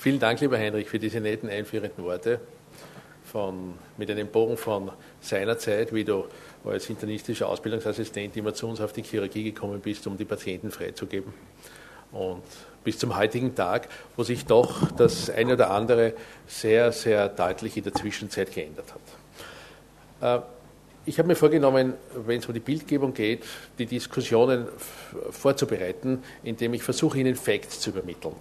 Vielen Dank, lieber Heinrich, für diese netten einführenden Worte von, mit einem Bogen von seiner Zeit, wie du als internistischer Ausbildungsassistent immer zu uns auf die Chirurgie gekommen bist, um die Patienten freizugeben. Und bis zum heutigen Tag, wo sich doch das eine oder andere sehr, sehr deutlich in der Zwischenzeit geändert hat. Äh, ich habe mir vorgenommen, wenn es um die Bildgebung geht, die Diskussionen vorzubereiten, indem ich versuche, Ihnen Facts zu übermitteln.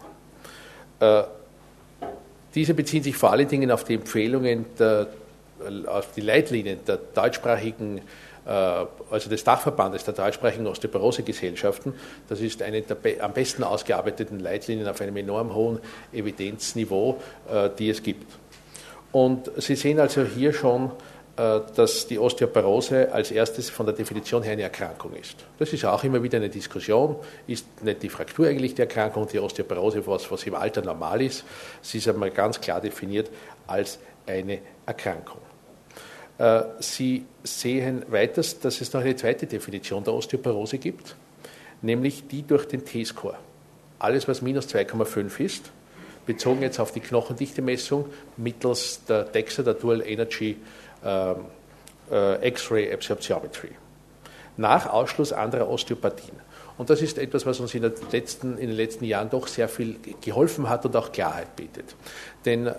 Äh, diese beziehen sich vor allen Dingen auf die Empfehlungen, der, auf die Leitlinien der deutschsprachigen, äh, also des Dachverbandes der deutschsprachigen Osteoporose-Gesellschaften. Das ist eine der am besten ausgearbeiteten Leitlinien auf einem enorm hohen Evidenzniveau, äh, die es gibt. Und Sie sehen also hier schon, äh, dass die Osteoporose als erstes von der Definition her eine Erkrankung ist. Das ist auch immer wieder eine Diskussion. Ist nicht die Fraktur eigentlich die Erkrankung, die Osteoporose was, was im Alter normal ist? Sie ist einmal ganz klar definiert als eine Erkrankung. Äh, Sie sehen weiter, dass es noch eine zweite Definition der Osteoporose gibt, nämlich die durch den T-Score. Alles, was minus 2,5 ist, bezogen jetzt auf die Knochendichte-Messung mittels der DEXA, der Dual Energy äh, X-Ray Absorptiometry. Nach Ausschluss anderer Osteopathien. Und das ist etwas, was uns in, letzten, in, den letzten Jahren doch sehr viel geholfen hat und auch Klarheit bietet. Denn ähm,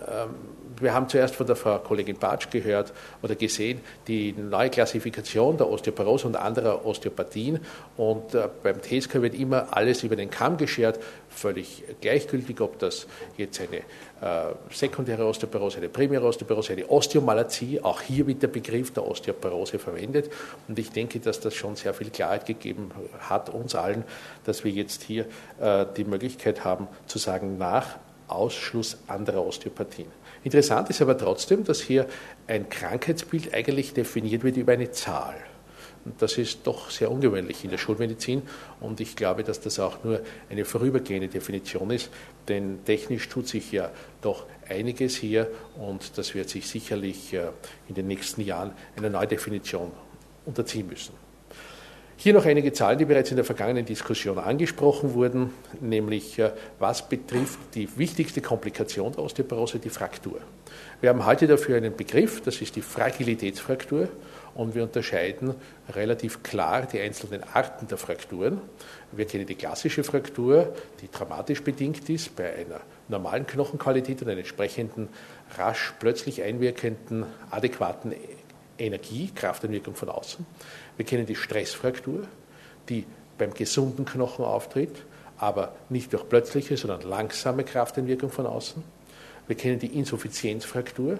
wir haben zuerst von der Frau Kollegin Bartsch gehört oder gesehen, die neue Klassifikation der Osteoporose und anderer Osteopathien. Und äh, beim TSK wird immer alles über den Kamm geschert, völlig gleichgültig, ob das jetzt eine äh, sekundäre Osteoporose, eine primäre Osteoporose, eine Osteomalazie, auch hier wird der Begriff der Osteoporose verwendet. Und ich denke, dass das schon sehr viel Klarheit gegeben hat, uns allen, dass wir jetzt hier äh, die Möglichkeit haben zu sagen, nach Ausschluss anderer Osteopathien. Interessant ist aber trotzdem, dass hier ein Krankheitsbild eigentlich definiert wird über eine Zahl. Und das ist doch sehr ungewöhnlich in der Schulmedizin und ich glaube, dass das auch nur eine vorübergehende Definition ist, denn technisch tut sich ja doch einiges hier und das wird sich sicherlich äh, in den nächsten Jahren einer Neudefinition unterziehen müssen. Hier noch einige Zahlen, die bereits in der vergangenen Diskussion angesprochen wurden, nämlich äh, was betrifft die wichtigste Komplikation der Osteoporose, die Fraktur. Wir haben heute dafür einen Begriff, das ist die Fragilitätsfraktur und wir unterscheiden relativ klar die einzelnen Arten der Frakturen. Wir kennen die klassische Fraktur, die dramatisch bedingt ist bei einer normalen Knochenqualität und einer entsprechenden rasch plötzlich einwirkenden adäquaten Energie, Kraftanwirkung von außen. Wir kennen die Stressfraktur, die beim gesunden Knochen auftritt, aber nicht durch plötzliche, sondern langsame Kraftentwicklung von außen. Wir kennen die Insuffizienzfraktur,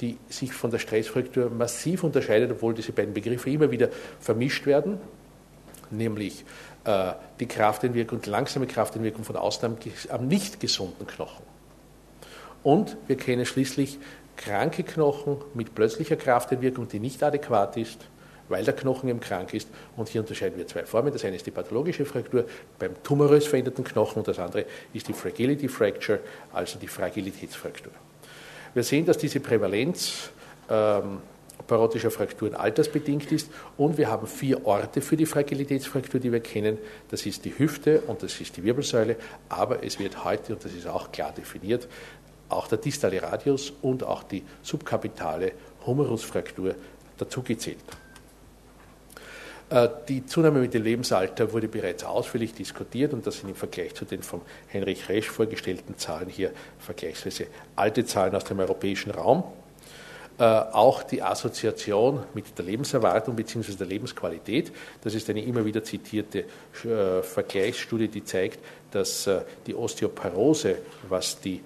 die sich von der Stressfraktur massiv unterscheidet, obwohl diese beiden Begriffe immer wieder vermischt werden, nämlich äh, die Kraftentwirkung, die langsame Kraftentwirkung von außen am, am nicht gesunden Knochen. Und wir kennen schließlich kranke Knochen mit plötzlicher Kraftentwirkung, die nicht adäquat ist, weil der Knochen eben krank ist. Und hier unterscheiden wir zwei Formen. Das eine ist die pathologische Fraktur beim tumorös veränderten Knochen und das andere ist die Fragility Fracture, also die Fragilitätsfraktur. Wir sehen, dass diese Prävalenz ähm, parotischer Frakturen altersbedingt ist und wir haben vier Orte für die Fragilitätsfraktur, die wir kennen. Das ist die Hüfte und das ist die Wirbelsäule, aber es wird heute, und das ist auch klar definiert, auch der distale Radius und auch die subkapitale Humerusfraktur dazugezählt. Äh, die Zunahme mit dem Lebensalter wurde bereits ausführlich diskutiert und das sind im Vergleich zu den von Heinrich Resch vorgestellten Zahlen hier vergleichsweise alte Zahlen aus dem europäischen Raum. Äh, auch die Assoziation mit der Lebenserwartung bzw. der Lebensqualität, das ist eine immer wieder zitierte äh, Vergleichsstudie, die zeigt, dass die Osteoporose, was die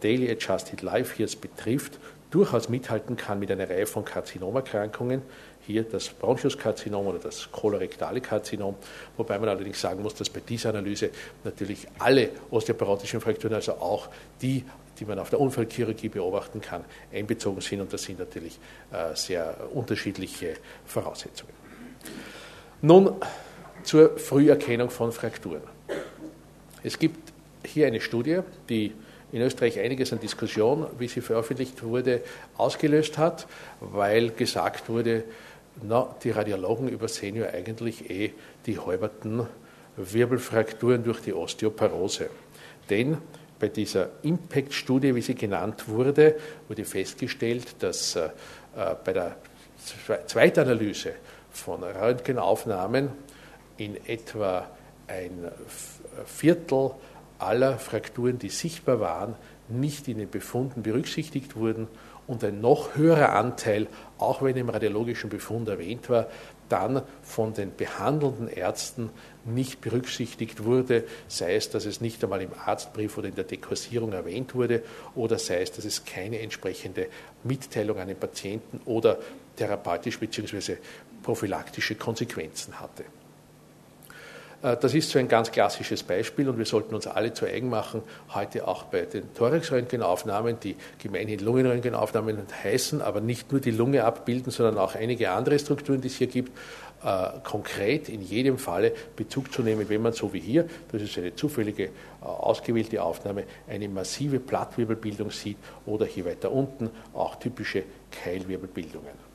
Daily Adjusted Life Years betrifft, durchaus mithalten kann mit einer Reihe von Karzinomerkrankungen, hier das Bronchuskarzinom oder das kolorektale Karzinom, wobei man allerdings sagen muss, dass bei dieser Analyse natürlich alle osteoporotischen Frakturen, also auch die, die man auf der Unfallchirurgie beobachten kann, einbezogen sind und das sind natürlich äh, sehr unterschiedliche Voraussetzungen. Nun zur Früherkennung von Frakturen. Es gibt hier eine Studie, die in Österreich einiges an Diskussion, wie sie veröffentlicht wurde, ausgelöst hat, weil gesagt wurde, na, die Radiologen übersehen ja eigentlich eh die halberten Wirbelfrakturen durch die Osteoporose. Denn bei dieser Impact-Studie, wie sie genannt wurde, wurde festgestellt, dass äh, bei der Zweitanalyse von Röntgenaufnahmen in etwa ein Viertel aller Frakturen, die sichtbar waren, nicht in den Befunden berücksichtigt wurden und ein noch höherer Anteil, auch wenn im radiologischen Befund erwähnt war, dann von den behandelnden Ärzten nicht berücksichtigt wurde, sei es, dass es nicht einmal im Arztbrief oder in der Dekursierung erwähnt wurde, oder sei es, dass es keine entsprechende Mitteilung an den Patienten oder therapeutisch bzw. prophylaktische Konsequenzen hatte. Äh, das ist so ein ganz klassisches Beispiel und wir sollten uns alle zu eigen machen, heute auch bei den Thorax-Röntgenaufnahmen, die gemeinhin Lungenröntgenaufnahmen heißen, aber nicht nur die Lunge abbilden, sondern auch einige andere Strukturen, die es hier gibt, äh, konkret in jedem Falle Bezug zu nehmen, wenn man so wie hier, das ist eine zufällige äh, ausgewählte Aufnahme, eine massive Plattwirbelbildung sieht oder hier weiter unten auch typische Keilwirbelbildungen.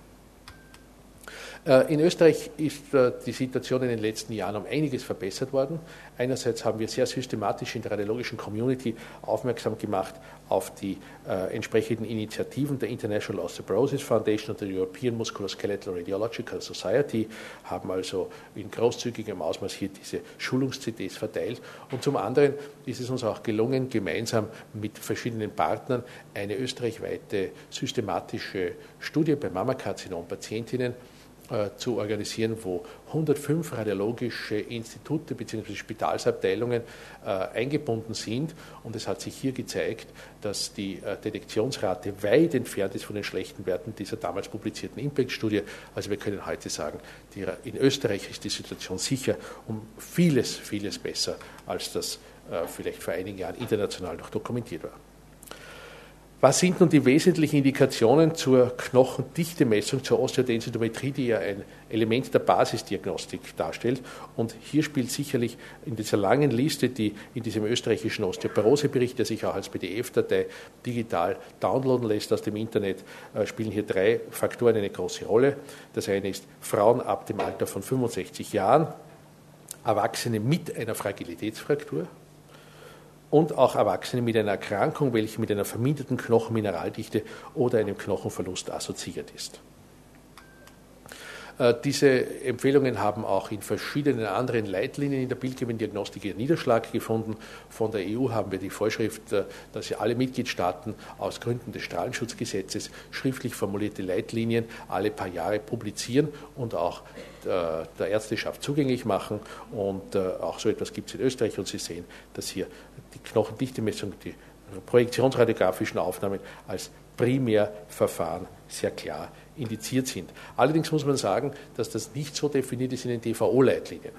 Äh, in Österreich ist äh, die Situation in den letzten Jahren um einiges verbessert worden. Einerseits haben wir sehr systematisch in der radiologischen Community aufmerksam gemacht auf die äh, entsprechenden Initiativen der International Osteoporosis Foundation und der European Musculoskeletal Radiological Society, haben also in großzügigem Ausmaß hier diese Schulungs-CDs verteilt. Und zum anderen ist es uns auch gelungen, gemeinsam mit verschiedenen Partnern eine österreichweite systematische Studie bei Mammakarzinom-Patientinnen zu organisieren, wo 105 radiologische Institute bzw. Spitalsabteilungen äh, eingebunden sind. Und es hat sich hier gezeigt, dass die äh, Detektionsrate weit entfernt ist von den schlechten Werten dieser damals publizierten Impact-Studie. Also wir können heute sagen, die, in Österreich ist die Situation sicher um vieles, vieles besser, als das äh, vielleicht vor einigen Jahren international noch dokumentiert war. Was sind nun die wesentlichen Indikationen zur Knochendichtemessung, zur Osteodensitometrie, die ja ein Element der Basisdiagnostik darstellt? Und hier spielt sicherlich in dieser langen Liste, die in diesem österreichischen Osteoporosebericht, der sich auch als PDF-Datei digital downloaden lässt aus dem Internet, äh, spielen hier drei Faktoren eine große Rolle. Das eine ist Frauen ab dem Alter von 65 Jahren, Erwachsene mit einer Fragilitätsfraktur, und auch Erwachsene mit einer Erkrankung, welche mit einer verminderten Knochenmineraldichte oder einem Knochenverlust assoziiert ist. Äh, diese Empfehlungen haben auch in verschiedenen anderen Leitlinien in der Bildgebendiagnostik ihren Niederschlag gefunden. Von der EU haben wir die Vorschrift, äh, dass alle Mitgliedstaaten aus Gründen des Strahlenschutzgesetzes schriftlich formulierte Leitlinien alle paar Jahre publizieren und auch äh, der Ärzteschaft zugänglich machen. Und auch so etwas gibt es in Österreich. Und Sie sehen, dass hier die Knochendichtemessung, die projektionsradiografischen Aufnahmen als Primärverfahren sehr klar indiziert sind. Allerdings muss man sagen, dass das nicht so definiert ist in den DVO-Leitlinien.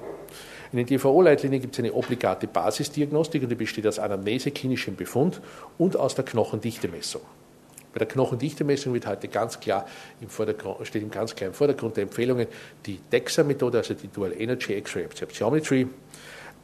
In den DVO-Leitlinien gibt es eine obligate Basisdiagnostik und die besteht aus Anamnese, klinischem Befund und aus der Knochendichtemessung. Bei der Knochendichtemessung wird heute ganz klar im Vordergrund, steht im ganz klar im Vordergrund der Empfehlungen die DEXA-Methode, also die Dual Energy X-Ray Absorptiometry.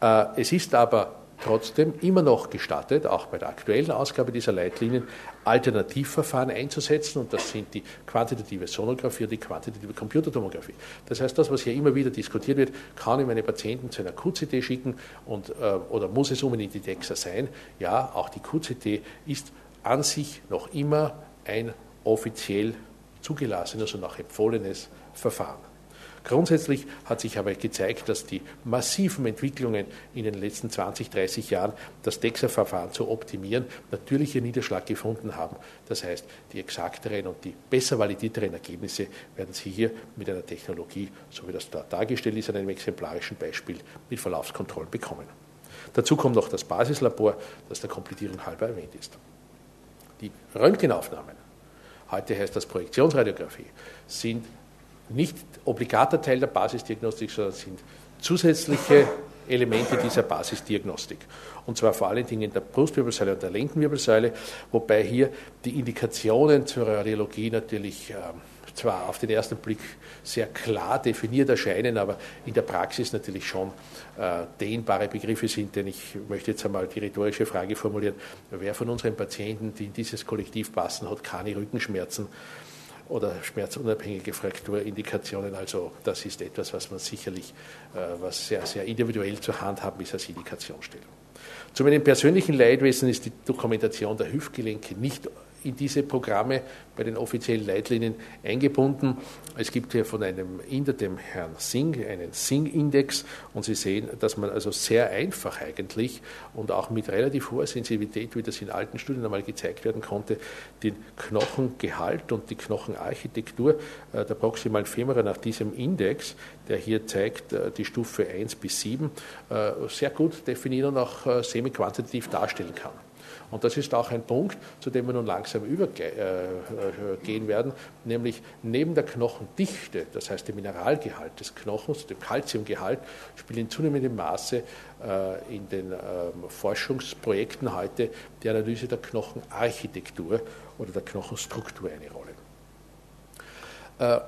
Äh, es ist aber trotzdem immer noch gestattet, auch bei der aktuellen Ausgabe dieser Leitlinien, Alternativverfahren einzusetzen und das sind die quantitative Sonographie und die quantitative Computertomographie. Das heißt, das, was hier immer wieder diskutiert wird, kann ich meine Patienten zu einer QCT schicken und, äh, oder muss es unbedingt die DEXA sein? Ja, auch die QCT ist an sich noch immer ein offiziell zugelassenes und auch empfohlenes Verfahren. Grundsätzlich hat sich aber gezeigt, dass die massiven Entwicklungen in den letzten 20, 30 Jahren, das DEXA-Verfahren zu optimieren, natürlich ihren Niederschlag gefunden haben. Das heißt, die exakteren und die besser validierteren Ergebnisse werden Sie hier mit einer Technologie, so wie das da dargestellt ist, an einem exemplarischen Beispiel mit Verlaufskontrollen bekommen. Dazu kommt noch das Basislabor, das der Komplettierung halber erwähnt ist. Die Röntgenaufnahmen, heute heißt das Projektionsradiographie, sind nicht obligater Teil der Basisdiagnostik, sondern sind zusätzliche Elemente dieser Basisdiagnostik. Und zwar vor allen Dingen in der Brustwirbelsäule und der Lendenwirbelsäule, wobei hier die Indikationen zur Radiologie natürlich äh, zwar auf den ersten Blick sehr klar definiert erscheinen, aber in der Praxis natürlich schon äh, dehnbare Begriffe sind, denn ich möchte jetzt einmal die rhetorische Frage formulieren, wer von unseren Patienten, die in dieses Kollektiv passen, hat keine Rückenschmerzen oder schmerzunabhängige Frakturindikationen. Also das ist etwas, was man sicherlich, äh, was sehr, sehr individuell zur Hand haben ist als Indikationsstellung. Zu meinem persönlichen Leidwesen ist die Dokumentation der Hüftgelenke nicht in diese Programme bei den offiziellen Leitlinien eingebunden. Es gibt hier von einem Inder, dem Herrn Singh, einen Singh-Index und Sie sehen, dass man also sehr einfach eigentlich und auch mit relativ hoher Sensibilität, wie das in alten Studien einmal gezeigt werden konnte, den Knochengehalt und die Knochenarchitektur äh, der proximalen Femora nach diesem Index, der hier zeigt äh, die Stufe 1 bis 7, äh, sehr gut definieren und auch semi-quantitativ darstellen kann. Und das ist auch ein Punkt, zu dem wir nun langsam übergehen äh, werden, nämlich neben der Knochendichte, das heißt dem Mineralgehalt des Knochens, dem Kalziumgehalt, spielt in zunehmendem Maße äh, in den ähm, Forschungsprojekten heute die Analyse der Knochenarchitektur oder der Knochenstruktur eine Rolle. Äh,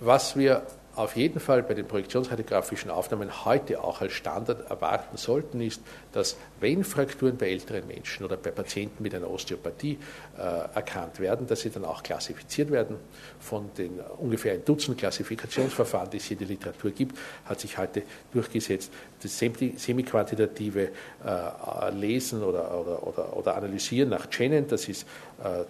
was wir auf jeden Fall bei den projektionsradiografischen Aufnahmen heute auch als Standard erwarten sollten, ist, dass wenn Frakturen bei älteren Menschen oder bei Patienten mit einer Osteopathie äh, erkannt werden, dass sie dann auch klassifiziert werden. Von den ungefähr ein Dutzend Klassifikationsverfahren, die es hier in der Literatur gibt, hat sich heute durchgesetzt, das semi-quantitative äh, Lesen oder, oder, oder, oder, Analysieren nach Chenin, das ist äh,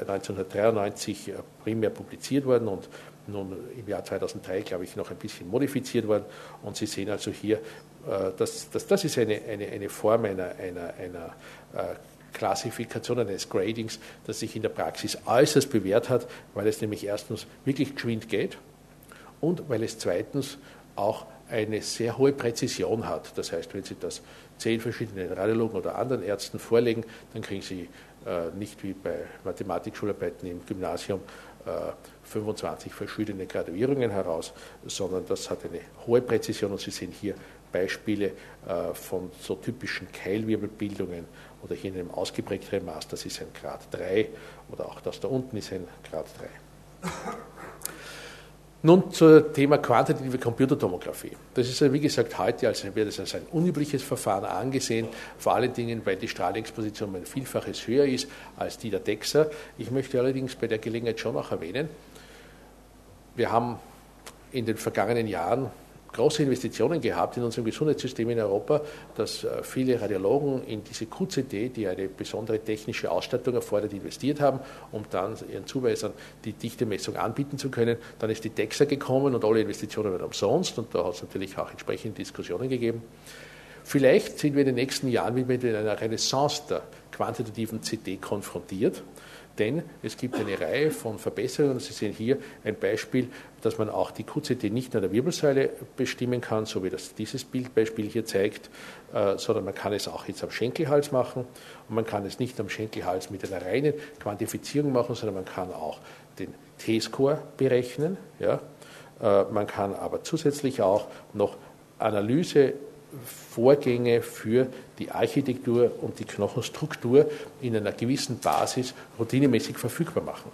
1993 äh, primär publiziert worden und nun im Jahr 2003, glaube ich, noch ein bisschen modifiziert worden. Und Sie sehen also hier, äh, dass, dass das ist eine, eine, eine Form einer, einer, einer äh, Klassifikation eines Gradings, das sich in der Praxis äußerst bewährt hat, weil es nämlich erstens wirklich geschwind geht und weil es zweitens auch eine sehr hohe Präzision hat. Das heißt, wenn Sie das zehn verschiedenen Radiologen oder anderen Ärzten vorlegen, dann kriegen Sie äh, nicht wie bei Mathematikschularbeiten im Gymnasium 25 verschiedene Graduierungen heraus, sondern das hat eine hohe Präzision und Sie sehen hier Beispiele äh, von so typischen Keilwirbelbildungen oder hier in einem ausgeprägteren Maß, das ist ein Grad 3 oder auch das da unten ist ein Grad 3. Nun zum Thema quantitative Computertomographie. Das ist ja wie gesagt heute als, wird es als ein unübliches Verfahren angesehen, vor allen Dingen, weil die Strahlexposition ein Vielfaches höher ist als die der DEXA. Ich möchte allerdings bei der Gelegenheit schon auch erwähnen, wir haben in den vergangenen Jahren große Investitionen gehabt in unserem Gesundheitssystem in Europa, dass äh, viele Radiologen in diese QCT, die eine besondere technische Ausstattung erfordert, investiert haben, um dann ihren Zuweisern die Dichtemessung anbieten zu können. Dann ist die DEXA gekommen und alle Investitionen waren umsonst und da hat es natürlich auch entsprechende Diskussionen gegeben. Vielleicht sind wir in den nächsten Jahren mit einer Renaissance der quantitativen CT konfrontiert denn es gibt eine Reihe von Verbesserungen. Sie sehen hier ein Beispiel, dass man auch die QCT nicht nur der Wirbelsäule bestimmen kann, so wie das dieses Bildbeispiel hier zeigt, äh, sondern man kann es auch jetzt am Schenkelhals machen und man kann es nicht am Schenkelhals mit einer reinen Quantifizierung machen, sondern man kann auch den T-Score berechnen. Ja. Äh, man kann aber zusätzlich auch noch Analyse Vorgänge für die Architektur und die Knochenstruktur in einer gewissen Basis routinemäßig verfügbar machen.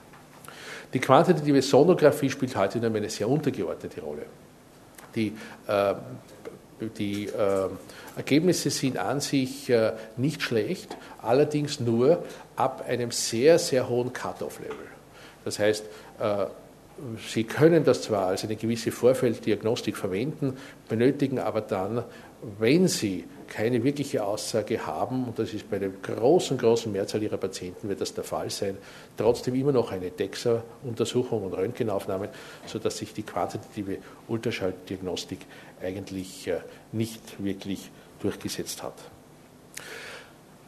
Die quantitative Sonographie spielt heute nur eine sehr untergeordnete Rolle. Die, äh, die äh, Ergebnisse sind an sich äh, nicht schlecht, allerdings nur ab einem sehr, sehr hohen Cut-off-Level. Das heißt, äh, Sie können das zwar als eine gewisse Vorfelddiagnostik verwenden, benötigen aber dann wenn Sie keine wirkliche Aussage haben, und das ist bei der großen, großen Mehrzahl Ihrer Patienten wird das der Fall sein, trotzdem immer noch eine DEXA-Untersuchung und Röntgenaufnahmen, sodass sich die quantitative Ultraschalldiagnostik eigentlich äh, nicht wirklich durchgesetzt hat.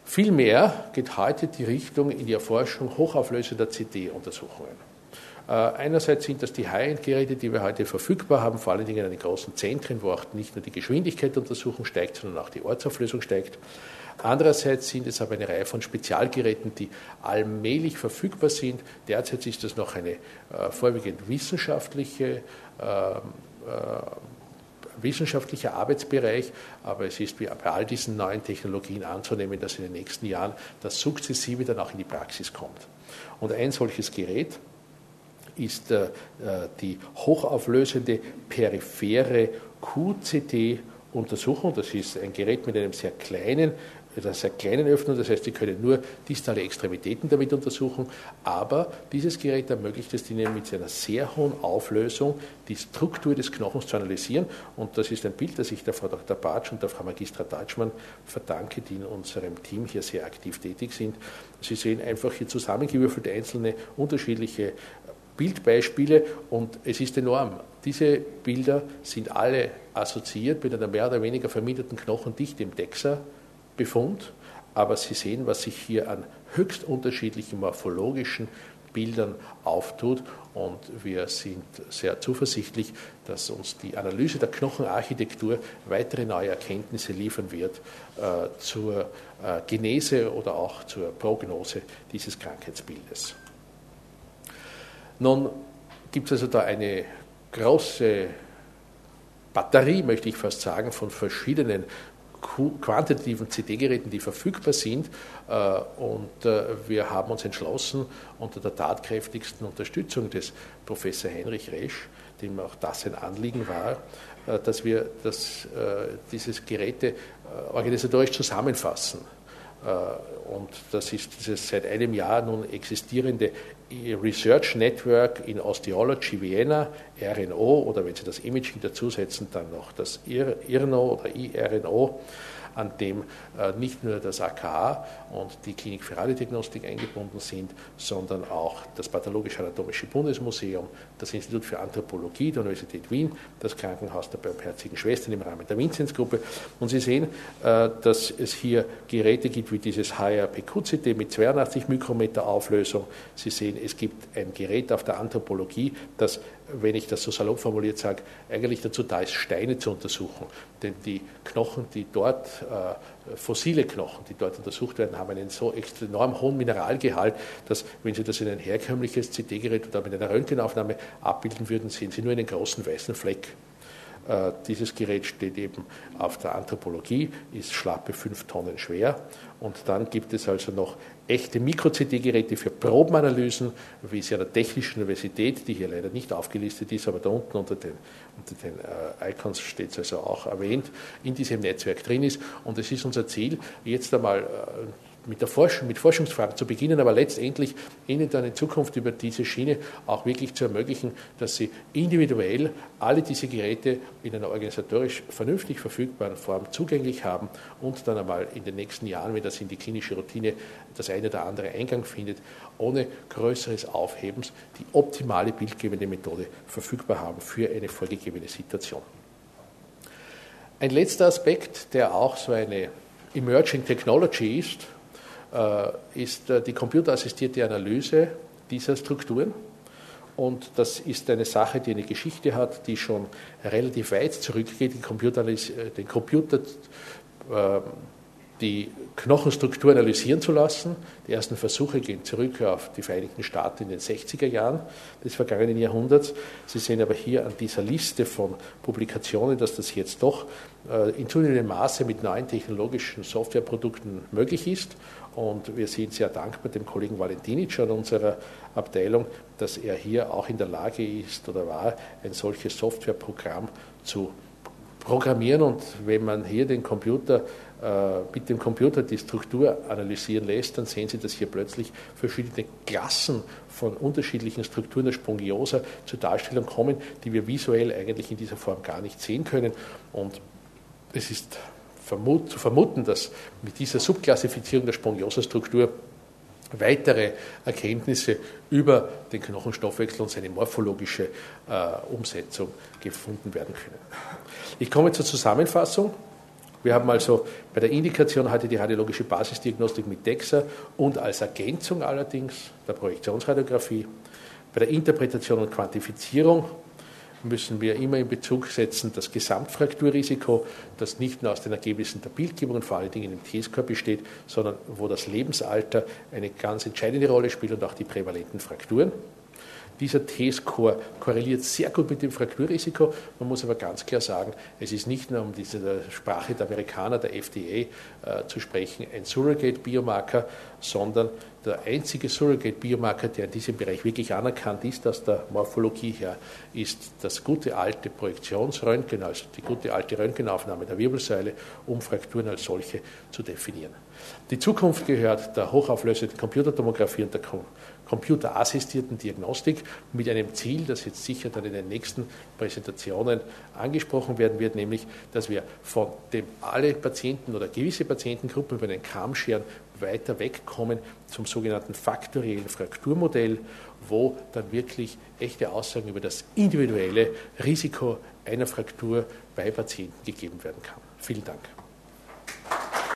Vielmehr geht heute die Richtung in die Erforschung hochauflösender CT-Untersuchungen. Äh, einerseits sind das die High-End-Geräte, die wir heute verfügbar haben, vor allen Dingen in den großen Zentren, wo auch nicht nur die Geschwindigkeit der Untersuchung steigt, sondern auch die Ortsauflösung steigt. Andererseits sind es aber eine Reihe von Spezialgeräten, die allmählich verfügbar sind. Derzeit ist das noch eine äh, vorwiegend wissenschaftliche äh, äh, wissenschaftlicher Arbeitsbereich, aber es ist wie bei all diesen neuen Technologien anzunehmen, dass in den nächsten Jahren das sukzessive dann auch in die Praxis kommt. Und ein solches Gerät, ist äh, die hochauflösende periphere QCT-Untersuchung. Das ist ein Gerät mit einem sehr kleinen mit einer sehr kleinen Öffnung, das heißt, Sie können nur distale Extremitäten damit untersuchen, aber dieses Gerät ermöglicht es Ihnen mit einer sehr hohen Auflösung die Struktur des Knochens zu analysieren und das ist ein Bild, das ich der Frau Dr. Bartsch und der Frau Magistra Deutschmann verdanke, die in unserem Team hier sehr aktiv tätig sind. Sie sehen einfach hier zusammengewürfelte einzelne unterschiedliche Bildbeispiele und es ist enorm. Diese Bilder sind alle assoziiert mit einer mehr oder weniger verminderten Knochendichte im DEXA-Befund, aber Sie sehen, was sich hier an höchst unterschiedlichen morphologischen Bildern auftut und wir sind sehr zuversichtlich, dass uns die Analyse der Knochenarchitektur weitere neue Erkenntnisse liefern wird äh, zur äh, Genese oder auch zur Prognose dieses Krankheitsbildes. Nun gibt es also da eine große Batterie, möchte ich fast sagen, von verschiedenen quantitativen CD-Geräten, die verfügbar sind. Äh, und äh, wir haben uns entschlossen, unter der tatkräftigsten Unterstützung des Professor Heinrich Resch, dem auch das ein Anliegen war, äh, dass wir das, dieses Geräte organisatorisch zusammenfassen. Und das ist dieses seit einem Jahr nun existierende Research Network in Osteology Vienna, RNO, oder wenn Sie das Imaging dazusetzen, dann noch das IRNO oder IRNO an dem äh, nicht nur das AKA und die Klinik für Radiodiagnostik eingebunden sind, sondern auch das Pathologisch-Anatomische Bundesmuseum, das Institut für Anthropologie der Universität Wien, das Krankenhaus der Barmherzigen Schwestern im Rahmen der Vinzenzgruppe. Und Sie sehen, äh, dass es hier Geräte gibt wie dieses HRP-QCT mit 82 Mikrometer Auflösung. Sie sehen, es gibt ein Gerät auf der Anthropologie, das wenn ich das so salopp formuliert sage, eigentlich dazu da ist, Steine zu untersuchen. Denn die Knochen, die dort, fossile Knochen, die dort untersucht werden, haben einen so enorm hohen Mineralgehalt, dass, wenn Sie das in ein herkömmliches CT-Gerät oder mit einer Röntgenaufnahme abbilden würden, sehen Sie nur einen großen weißen Fleck. Äh, dieses Gerät steht eben auf der Anthropologie, ist schlappe fünf Tonnen schwer. Und dann gibt es also noch echte Mikro-CT-Geräte für Probenanalysen, wie es ja der Technischen Universität, die hier leider nicht aufgelistet ist, aber da unten unter den, unter den äh, Icons steht es also auch erwähnt, in diesem Netzwerk drin ist. Und es ist unser Ziel, jetzt einmal äh, mit, der Forschung, mit Forschungsfragen zu beginnen, aber letztendlich ihnen dann in Zukunft über diese Schiene auch wirklich zu ermöglichen, dass sie individuell alle diese Geräte in einer organisatorisch vernünftig verfügbaren Form zugänglich haben und dann einmal in den nächsten Jahren, wenn das in die klinische Routine das eine oder andere Eingang findet, ohne größeres Aufhebens die optimale bildgebende Methode verfügbar haben für eine vorgegebene Situation. Ein letzter Aspekt, der auch so eine Emerging Technology ist, ist äh, die computerassistierte Analyse dieser Strukturen. Und das ist eine Sache, die eine Geschichte hat, die schon relativ weit zurückgeht. Den Computer, äh, den Computer die Knochenstruktur analysieren zu lassen. Die ersten Versuche gehen zurück auf die Vereinigten Staaten in den 60er Jahren des vergangenen Jahrhunderts. Sie sehen aber hier an dieser Liste von Publikationen, dass das jetzt doch in zunehmendem Maße mit neuen technologischen Softwareprodukten möglich ist und wir sind sehr dankbar dem Kollegen Valentinic an unserer Abteilung, dass er hier auch in der Lage ist oder war, ein solches Softwareprogramm zu programmieren. Und wenn man hier den Computer äh, mit dem Computer die Struktur analysieren lässt, dann sehen Sie, dass hier plötzlich verschiedene Klassen von unterschiedlichen Strukturen der Spongiosa zur Darstellung kommen, die wir visuell eigentlich in dieser Form gar nicht sehen können. Und es ist vermut, zu vermuten, dass mit dieser Subklassifizierung der Spongiosa-Struktur weitere Erkenntnisse über den Knochenstoffwechsel und seine morphologische äh, Umsetzung gefunden werden können. Ich komme zur Zusammenfassung. Wir haben also bei der Indikation heute die radiologische Basisdiagnostik mit DEXA und als Ergänzung allerdings der Projektionsradiographie. Bei der Interpretation und Quantifizierung müssen wir immer in Bezug setzen das Gesamtfrakturrisiko, das nicht nur aus den Ergebnissen der Bildgebung und vor allen Dingen im T-Score besteht, sondern wo das Lebensalter eine ganz entscheidende Rolle spielt und auch die prävalenten Frakturen. Dieser T-Score korreliert sehr gut mit dem Frakturrisiko. Man muss aber ganz klar sagen, es ist nicht nur um diese Sprache der Amerikaner, der FDA, äh, zu sprechen, ein Surrogate-Biomarker, sondern der einzige Surrogate-Biomarker, der in diesem Bereich wirklich anerkannt ist, aus der Morphologie her, ist das gute alte Projektionsröntgen, also die gute alte Röntgenaufnahme der Wirbelsäule, um Frakturen als solche zu definieren. Die Zukunft gehört der hochauflösenden Computertomographie und der computerassistierten Diagnostik mit einem Ziel, das jetzt sicher dann in den nächsten Präsentationen angesprochen werden wird, nämlich, dass wir von dem alle Patienten oder gewisse Patientengruppen über den Kamm scheren, weiter wegkommen zum sogenannten faktoriellen Frakturmodell, wo dann wirklich echte Aussagen über das individuelle Risiko einer Fraktur bei Patienten gegeben werden kann. Vielen Dank.